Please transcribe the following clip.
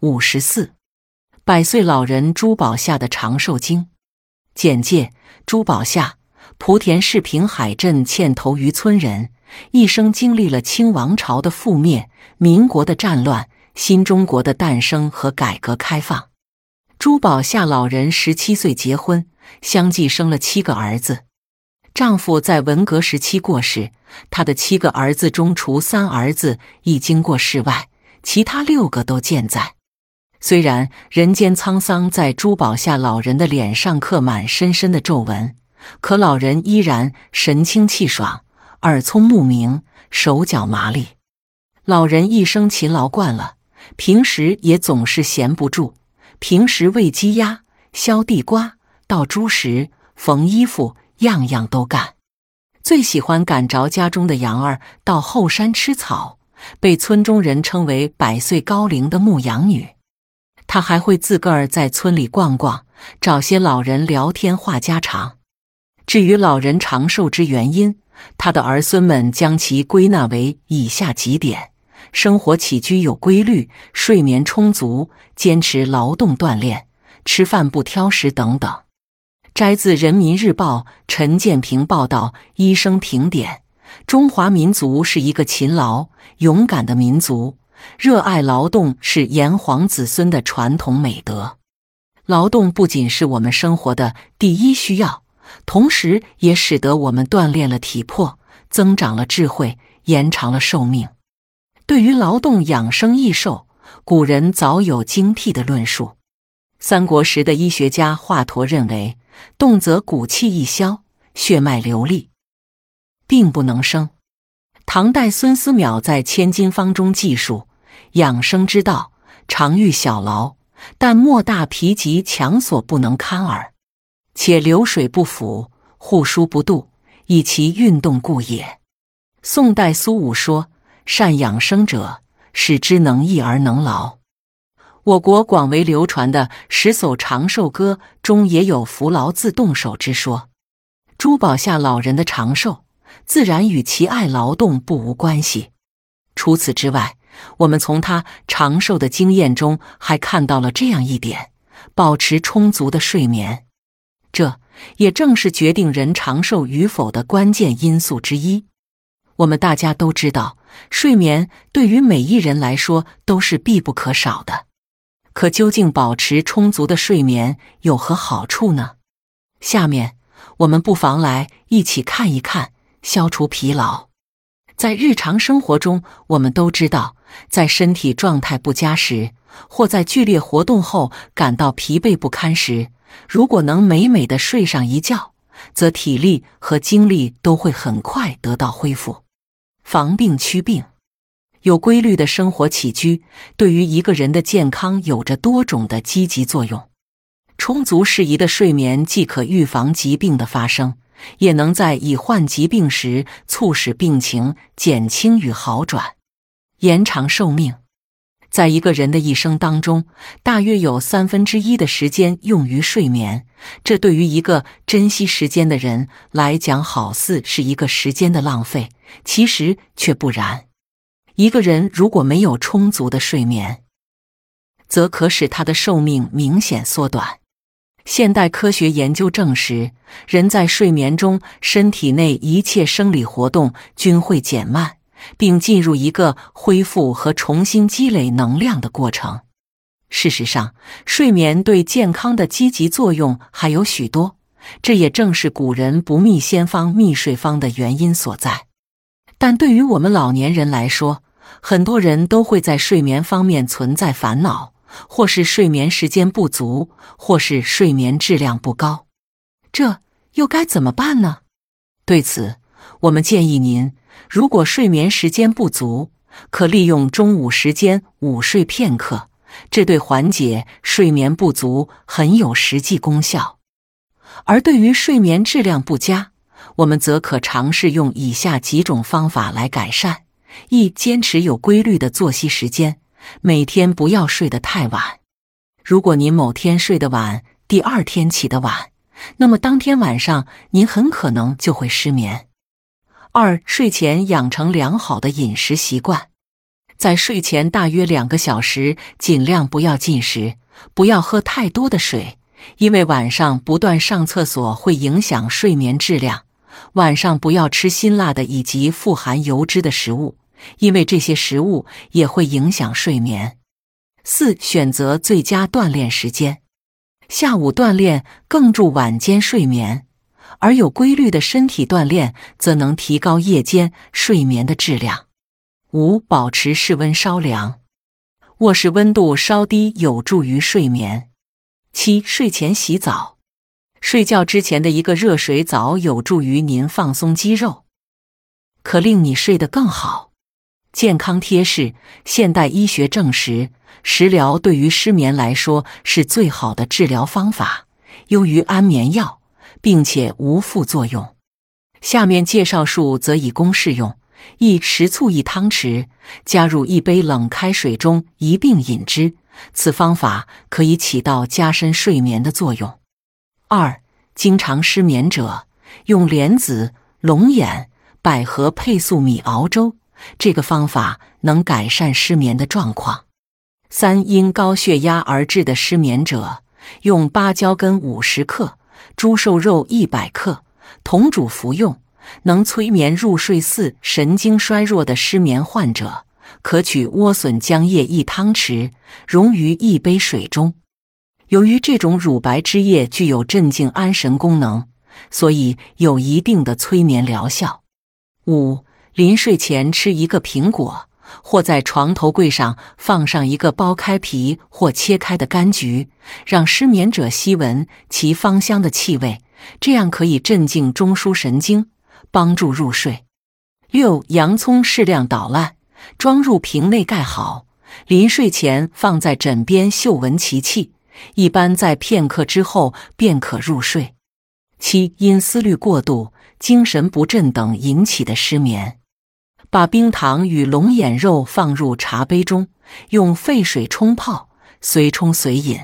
五十四，百岁老人朱宝夏的长寿经简介：朱宝夏，莆田市平海镇嵌头渔村人，一生经历了清王朝的覆灭、民国的战乱、新中国的诞生和改革开放。朱宝夏老人十七岁结婚，相继生了七个儿子。丈夫在文革时期过世，他的七个儿子中，除三儿子已经过世外，其他六个都健在。虽然人间沧桑在珠宝下老人的脸上刻满深深的皱纹，可老人依然神清气爽、耳聪目明、手脚麻利。老人一生勤劳惯了，平时也总是闲不住。平时喂鸡鸭、削地瓜、倒猪食、缝衣服，样样都干。最喜欢赶着家中的羊儿到后山吃草，被村中人称为百岁高龄的牧羊女。他还会自个儿在村里逛逛，找些老人聊天话家常。至于老人长寿之原因，他的儿孙们将其归纳为以下几点：生活起居有规律，睡眠充足，坚持劳动锻炼，吃饭不挑食等等。摘自《人民日报》陈建平报道：医生评点，中华民族是一个勤劳勇敢的民族。热爱劳动是炎黄子孙的传统美德。劳动不仅是我们生活的第一需要，同时也使得我们锻炼了体魄，增长了智慧，延长了寿命。对于劳动养生益寿，古人早有精辟的论述。三国时的医学家华佗认为，动则骨气一消，血脉流利，并不能生。唐代孙思邈在《千金方》中记述：养生之道，常欲小劳，但莫大疲疾强所不能堪耳。且流水不腐，户枢不蠹，以其运动故也。宋代苏武说：“善养生者，使之能逸而能劳。”我国广为流传的十首长寿歌中也有扶劳自动手之说。朱宝下老人的长寿。自然与其爱劳动不无关系。除此之外，我们从他长寿的经验中还看到了这样一点：保持充足的睡眠，这也正是决定人长寿与否的关键因素之一。我们大家都知道，睡眠对于每一人来说都是必不可少的。可究竟保持充足的睡眠有何好处呢？下面我们不妨来一起看一看。消除疲劳，在日常生活中，我们都知道，在身体状态不佳时，或在剧烈活动后感到疲惫不堪时，如果能美美的睡上一觉，则体力和精力都会很快得到恢复。防病祛病，有规律的生活起居，对于一个人的健康有着多种的积极作用。充足适宜的睡眠，既可预防疾病的发生。也能在已患疾病时促使病情减轻与好转，延长寿命。在一个人的一生当中，大约有三分之一的时间用于睡眠。这对于一个珍惜时间的人来讲，好似是一个时间的浪费，其实却不然。一个人如果没有充足的睡眠，则可使他的寿命明显缩短。现代科学研究证实，人在睡眠中，身体内一切生理活动均会减慢，并进入一个恢复和重新积累能量的过程。事实上，睡眠对健康的积极作用还有许多，这也正是古人不觅仙方觅睡方的原因所在。但对于我们老年人来说，很多人都会在睡眠方面存在烦恼。或是睡眠时间不足，或是睡眠质量不高，这又该怎么办呢？对此，我们建议您，如果睡眠时间不足，可利用中午时间午睡片刻，这对缓解睡眠不足很有实际功效。而对于睡眠质量不佳，我们则可尝试用以下几种方法来改善：一、坚持有规律的作息时间。每天不要睡得太晚。如果您某天睡得晚，第二天起得晚，那么当天晚上您很可能就会失眠。二、睡前养成良好的饮食习惯。在睡前大约两个小时，尽量不要进食，不要喝太多的水，因为晚上不断上厕所会影响睡眠质量。晚上不要吃辛辣的以及富含油脂的食物，因为这些食物也会影响睡眠。四、选择最佳锻炼时间，下午锻炼更助晚间睡眠，而有规律的身体锻炼则能提高夜间睡眠的质量。五、保持室温稍凉，卧室温度稍低有助于睡眠。七、睡前洗澡，睡觉之前的一个热水澡有助于您放松肌肉，可令你睡得更好。健康贴士：现代医学证实，食疗对于失眠来说是最好的治疗方法，优于安眠药，并且无副作用。下面介绍数则以公适用。一食醋一汤匙，加入一杯冷开水中一并饮之。此方法可以起到加深睡眠的作用。二，经常失眠者用莲子、龙眼、百合配粟米熬粥，这个方法能改善失眠的状况。三，因高血压而致的失眠者用芭蕉根五十克、猪瘦肉一百克同煮服用。能催眠入睡。四神经衰弱的失眠患者，可取莴笋浆液一汤匙，溶于一杯水中。由于这种乳白汁液具有镇静安神功能，所以有一定的催眠疗效。五临睡前吃一个苹果，或在床头柜上放上一个剥开皮或切开的柑橘，让失眠者吸闻其芳香的气味，这样可以镇静中枢神经。帮助入睡。六，洋葱适量捣烂，装入瓶内盖好，临睡前放在枕边嗅闻其气，一般在片刻之后便可入睡。七，因思虑过度、精神不振等引起的失眠，把冰糖与龙眼肉放入茶杯中，用沸水冲泡，随冲随饮。